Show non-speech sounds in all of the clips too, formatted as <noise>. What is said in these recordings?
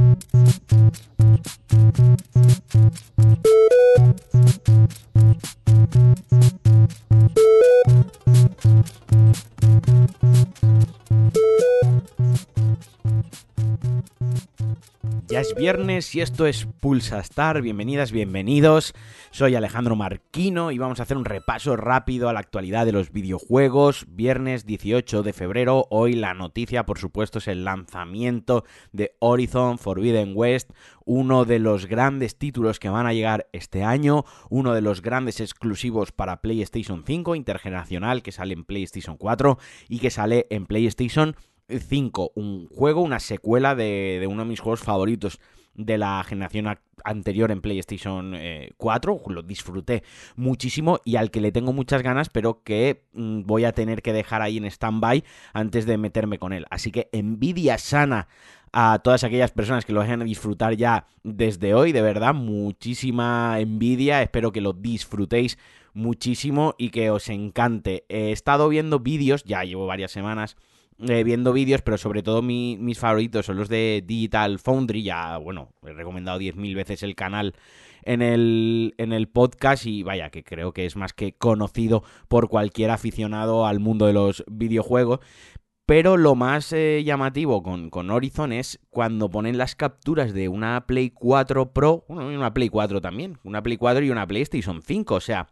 Thank you. Viernes y esto es Pulsa Star. Bienvenidas, bienvenidos. Soy Alejandro Marquino y vamos a hacer un repaso rápido a la actualidad de los videojuegos. Viernes 18 de febrero. Hoy la noticia, por supuesto, es el lanzamiento de Horizon Forbidden West, uno de los grandes títulos que van a llegar este año, uno de los grandes exclusivos para PlayStation 5 intergeneracional que sale en PlayStation 4 y que sale en PlayStation 5, un juego, una secuela de, uno de mis juegos favoritos de la generación anterior en PlayStation 4. Eh, Lo disfruté muchísimo y al que le tengo muchas ganas, pero que mm, voy a tener que dejar ahí en stand-by antes de meterme con él. Así que envidia sana a todas aquellas personas que lo vayan a disfrutar ya desde hoy. De verdad, muchísima envidia. Espero que lo disfrutéis muchísimo y que os encante. He estado viendo vídeos, ya llevo varias semanas eh, viendo vídeos, pero sobre todo mis favoritos son los de Digital Foundry. Ya, bueno, he recomendado 10.000 veces el canal en el, en el podcast y vaya, que creo que es más que conocido por cualquier aficionado al mundo de los videojuegos. Pero lo más eh, llamativo con, con, Horizon es cuando ponen las capturas de una Play 4 Pro, bueno, una Play 4 también, una Play 4 y una PlayStation 5, o sea,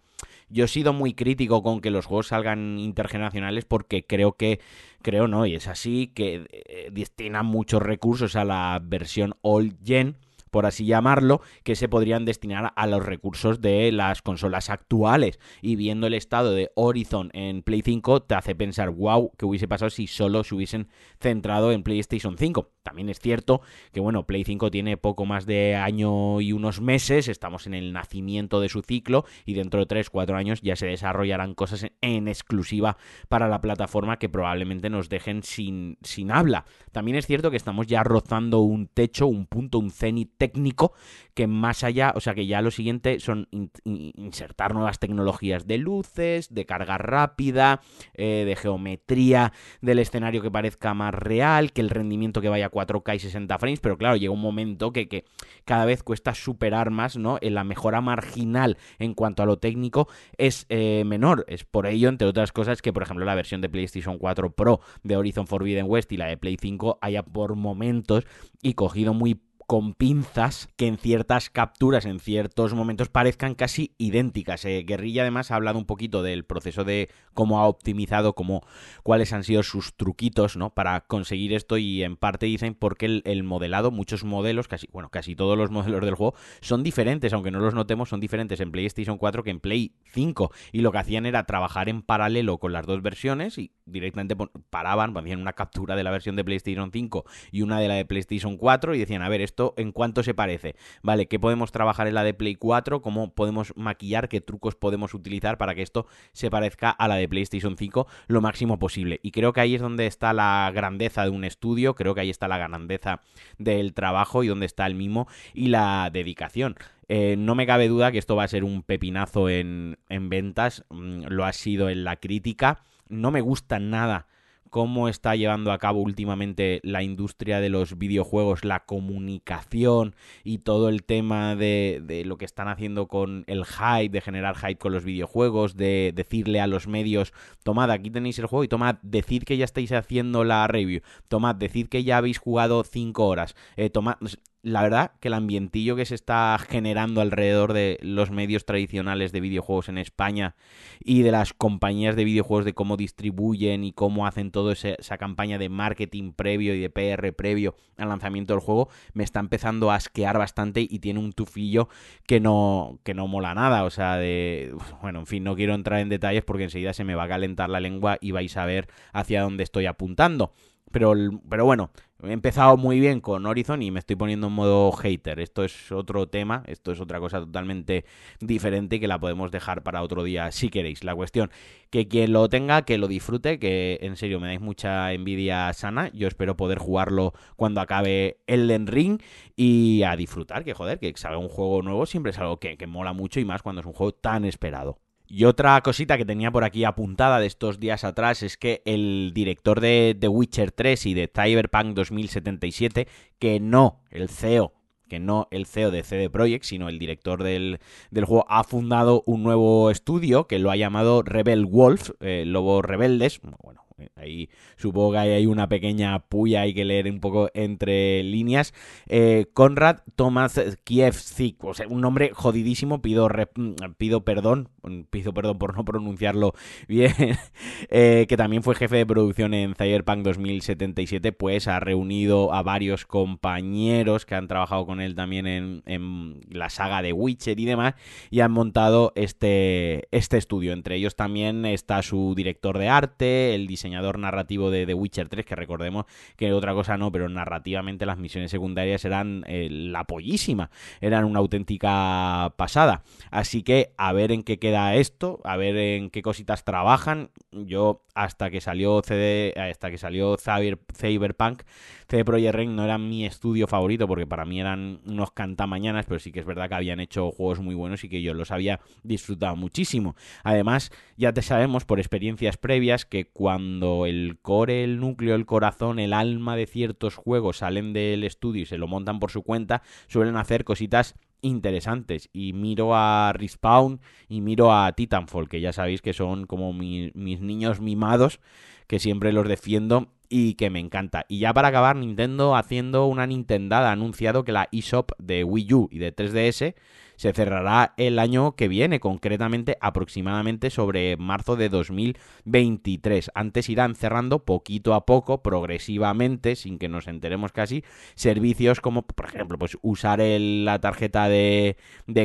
yo he sido muy crítico con que los juegos salgan intergeneracionales porque creo que, creo no, y es así, que eh, destinan muchos recursos a la versión old gen por así llamarlo, que se podrían destinar a los recursos de las consolas actuales. Y viendo el estado de Horizon en Play 5, te hace pensar, wow, ¿qué hubiese pasado si solo se hubiesen centrado en PlayStation 5? También es cierto que, bueno, Play 5 tiene poco más de año y unos meses, estamos en el nacimiento de su ciclo y dentro de 3, 4 años ya se desarrollarán cosas en exclusiva para la plataforma que probablemente nos dejen sin, sin habla. También es cierto que estamos ya rozando un techo, un punto, un cenit técnico que más allá, o sea que ya lo siguiente son insertar nuevas tecnologías de luces, de carga rápida, eh, de geometría del escenario que parezca más real, que el rendimiento que vaya a 4K y 60 frames, pero claro, llega un momento que, que cada vez cuesta superar más, ¿no? En la mejora marginal en cuanto a lo técnico es eh, menor. Es por ello, entre otras cosas, que por ejemplo la versión de PlayStation 4 Pro de Horizon Forbidden West y la de Play 5 haya por momentos y cogido muy con pinzas que en ciertas capturas, en ciertos momentos, parezcan casi idénticas. Eh, Guerrilla además ha hablado un poquito del proceso de cómo ha optimizado, cómo, cuáles han sido sus truquitos ¿no? para conseguir esto y en parte dicen porque el, modelado, muchos modelos, casi, bueno, casi todos los <laughs> modelos del juego son diferentes, aunque no los notemos, son diferentes en PlayStation 4 que en Play 5 y lo que hacían era trabajar en paralelo con las dos versiones y directamente paraban, hacían una captura de la versión de PlayStation 5 y una de la de PlayStation 4 y decían, a ver, esto en cuánto se parece. Vale, ¿qué podemos trabajar en la de Play 4? ¿Cómo podemos maquillar? ¿Qué trucos podemos utilizar para que esto se parezca a la de PlayStation 5 lo máximo posible? Y creo que ahí es donde está la grandeza de un estudio, creo que ahí está la grandeza del trabajo y donde está el mimo y la dedicación. Eh, no me cabe duda que esto va a ser un pepinazo en, en ventas, mm, lo ha sido en la crítica. No me gusta nada cómo está llevando a cabo últimamente la industria de los videojuegos, la comunicación y todo el tema de, lo que están haciendo con el hype, de generar hype con los videojuegos, de decirle a los medios, tomad, aquí tenéis el juego y tomad, decid que ya estáis haciendo la review, tomad, decid que ya habéis jugado 5 horas, eh, tomad, la verdad que el ambientillo que se está generando alrededor de los medios tradicionales de videojuegos en España y de las compañías de videojuegos de cómo distribuyen y cómo hacen toda esa campaña de marketing previo y de PR previo al lanzamiento del juego me está empezando a asquear bastante y tiene un tufillo que no que no mola nada, o sea, de bueno, en fin, no quiero entrar en detalles porque enseguida se me va a calentar la lengua y vais a ver hacia dónde estoy apuntando. Pero, pero bueno, he empezado muy bien con Horizon y me estoy poniendo en modo hater. Esto es otro tema, esto es otra cosa totalmente diferente que la podemos dejar para otro día si queréis. La cuestión, que quien lo tenga, que lo disfrute, que en serio me dais mucha envidia sana. Yo espero poder jugarlo cuando acabe Elden Ring y a disfrutar, que joder, que salga un juego nuevo siempre es algo que, que mola mucho y más cuando es un juego tan esperado. Y otra cosita que tenía por aquí apuntada de estos días atrás es que el director de The Witcher 3 y de Cyberpunk 2077, que no el CEO que no el CEO de CD Projekt, sino el director del, juego, ha fundado un nuevo estudio que lo ha llamado Rebel Wolf, eh, Lobos Rebeldes. Bueno, Ahí supongo que hay una pequeña puya, hay que leer un poco entre líneas. Eh, Konrad Tomás Kievzik, o sea, un nombre jodidísimo, pido, pido perdón, pido perdón por no pronunciarlo bien, eh, que también fue jefe de producción en Cyberpunk 2077, pues ha reunido a varios compañeros que han trabajado con él también en, la saga de Witcher y demás, y han montado este, este estudio. Entre ellos también está su director de arte, el diseñador narrativo de The Witcher 3, que recordemos que otra cosa no, pero narrativamente las misiones secundarias eran eh, la pollísima, eran una auténtica pasada. Así que a ver en qué queda esto, a ver en qué cositas trabajan. Yo hasta que salió CD, hasta que salió Cyberpunk, CD Projekt Red no era mi estudio favorito porque para mí eran unos cantamañanas, pero sí que es verdad que habían hecho juegos muy buenos y que yo los había disfrutado muchísimo. Además, ya te sabemos por experiencias previas que cuando cuando el core, el núcleo, el corazón, el alma de ciertos juegos salen del estudio y se lo montan por su cuenta, suelen hacer cositas interesantes. Y miro a Respawn y miro a Titanfall, que ya sabéis que son como mis niños mimados, que siempre los defiendo y que me encanta. Y ya para acabar, Nintendo haciendo una Nintendada ha anunciado que la eShop de Wii U y de 3DS se cerrará el año que viene, concretamente aproximadamente sobre marzo de 2023. Antes irán cerrando poquito a poco, progresivamente, sin que nos enteremos casi, servicios como, por ejemplo, pues usar la tarjeta de,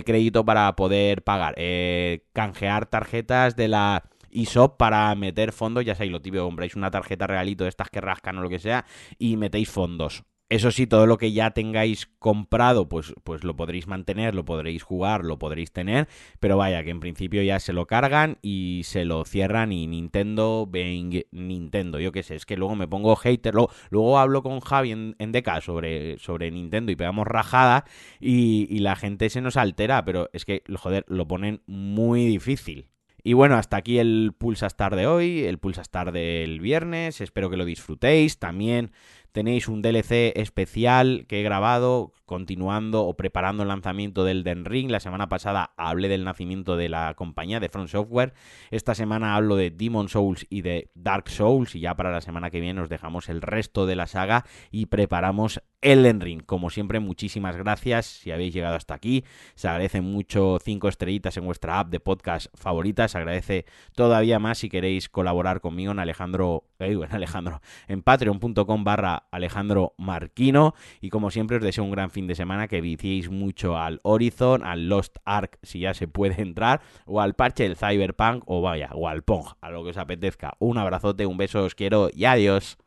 crédito para poder pagar, eh, canjear tarjetas de la eShop para meter fondos, ya sabéis lo típico, compráis una tarjeta realito de estas que rascan o lo que sea y metéis fondos. Eso sí, todo lo que ya tengáis comprado, pues, pues lo podréis mantener, lo podréis jugar, lo podréis tener, pero vaya, que en principio ya se lo cargan y se lo cierran y Nintendo, ven Nintendo, yo qué sé, es que luego me pongo hater, luego, hablo con Javi en, en sobre, sobre Nintendo y pegamos rajada y, y la gente se nos altera, pero es que, joder, lo ponen muy difícil. Y bueno, hasta aquí el Pulsa Star de hoy, el Pulsa Star del viernes. Espero que lo disfrutéis. También tenéis un DLC especial que he grabado continuando o preparando el lanzamiento del Den Ring. La semana pasada hablé del nacimiento de la compañía de Front Software. Esta semana hablo de Demon Souls y de Dark Souls. Y ya para la semana que viene os dejamos el resto de la saga y preparamos Elden Ring. Como siempre, muchísimas gracias si habéis llegado hasta aquí. Se agradece mucho cinco estrellitas en vuestra app de podcast favorita. Se agradece todavía más si queréis colaborar conmigo en Alejandro, que en Alejandro, en patreon.com barra Alejandro Marquino. Y como siempre os deseo un gran fin de semana, que viciéis mucho al Horizon, al Lost Ark si ya se puede entrar, o al parche del Cyberpunk, o vaya, o al Pong, a lo que os apetezca. Un abrazote, un beso, os quiero y adiós.